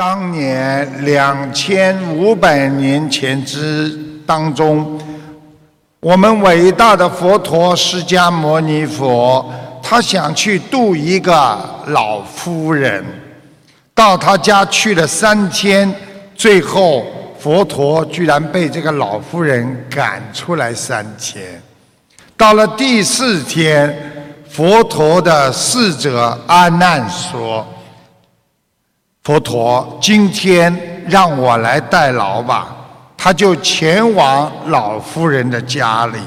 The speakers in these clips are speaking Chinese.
当年两千五百年前之当中，我们伟大的佛陀释迦牟尼佛，他想去度一个老夫人，到他家去了三天，最后佛陀居然被这个老夫人赶出来三天。到了第四天，佛陀的侍者阿难说。佛陀，今天让我来代劳吧。他就前往老夫人的家里。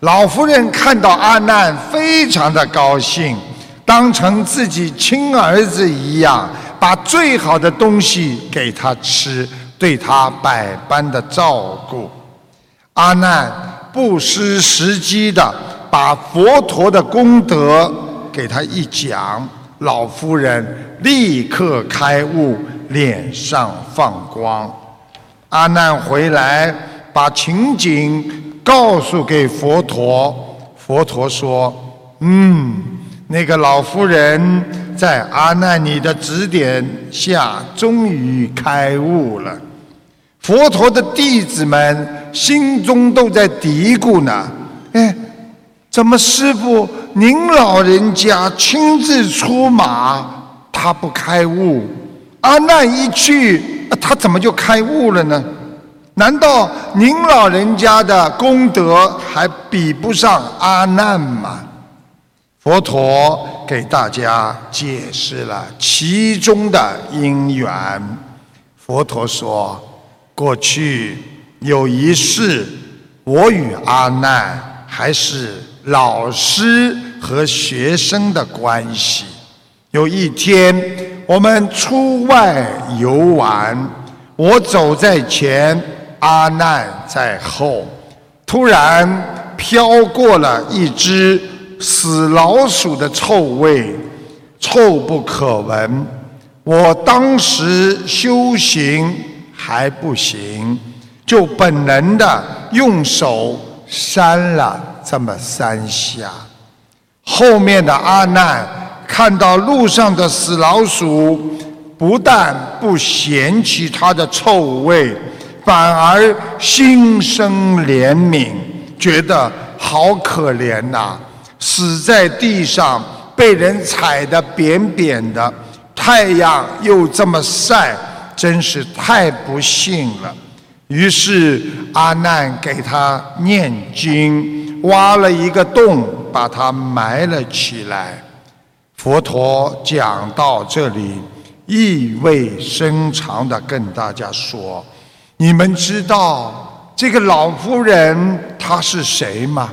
老夫人看到阿难，非常的高兴，当成自己亲儿子一样，把最好的东西给他吃，对他百般的照顾。阿难不失时机的把佛陀的功德给他一讲。老夫人立刻开悟，脸上放光。阿难回来，把情景告诉给佛陀。佛陀说：“嗯，那个老夫人在阿难你的指点下，终于开悟了。”佛陀的弟子们心中都在嘀咕呢：“。”怎么，师傅您老人家亲自出马，他不开悟？阿难一去，他怎么就开悟了呢？难道您老人家的功德还比不上阿难吗？佛陀给大家解释了其中的因缘。佛陀说：过去有一世，我与阿难还是。老师和学生的关系。有一天，我们出外游玩，我走在前，阿难在后。突然飘过了一只死老鼠的臭味，臭不可闻。我当时修行还不行，就本能的用手扇了。这么三下，后面的阿难看到路上的死老鼠，不但不嫌弃它的臭味，反而心生怜悯，觉得好可怜呐！死在地上，被人踩得扁扁的，太阳又这么晒，真是太不幸了。于是阿难给他念经。挖了一个洞，把它埋了起来。佛陀讲到这里，意味深长的跟大家说：“你们知道这个老妇人她是谁吗？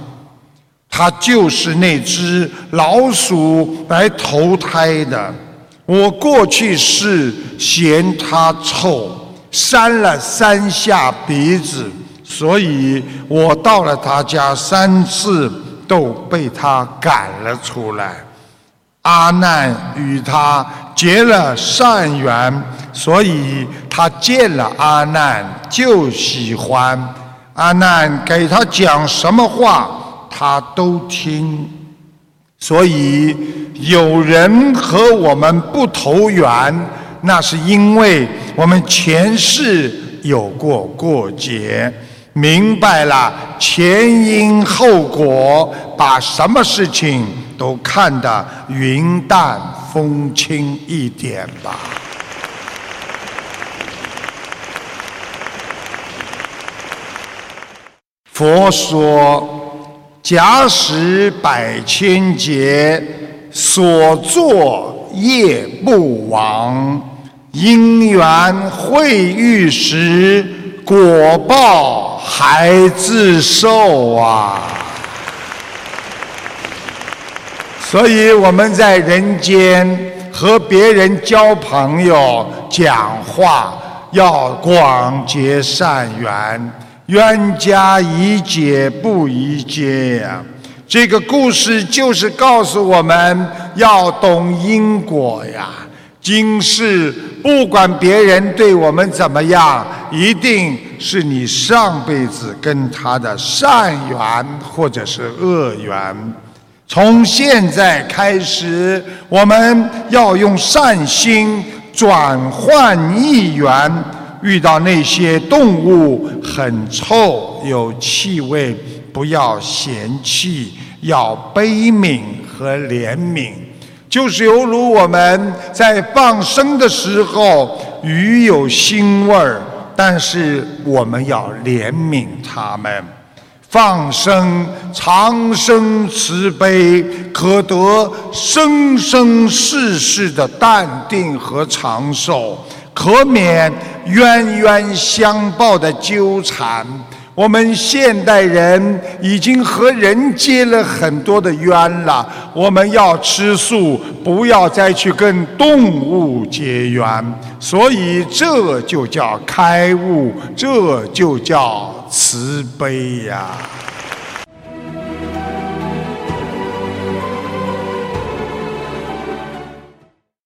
她就是那只老鼠来投胎的。我过去是嫌它臭，扇了三下鼻子。”所以我到了他家三次，都被他赶了出来。阿难与他结了善缘，所以他见了阿难就喜欢。阿难给他讲什么话，他都听。所以有人和我们不投缘，那是因为我们前世有过过节。明白了前因后果，把什么事情都看得云淡风轻一点吧。佛说：假使百千劫所作业不亡，因缘会遇时，果报。还自受啊！所以我们在人间和别人交朋友、讲话，要广结善缘，冤家宜解不宜结呀。这个故事就是告诉我们要懂因果呀。今世不管别人对我们怎么样，一定是你上辈子跟他的善缘或者是恶缘。从现在开始，我们要用善心转换一缘。遇到那些动物很臭有气味，不要嫌弃，要悲悯和怜悯。就是犹如我们在放生的时候，鱼有腥味儿，但是我们要怜悯它们。放生长生慈悲，可得生生世世的淡定和长寿。可免冤冤相报的纠缠。我们现代人已经和人结了很多的冤了，我们要吃素，不要再去跟动物结缘。所以这就叫开悟，这就叫慈悲呀。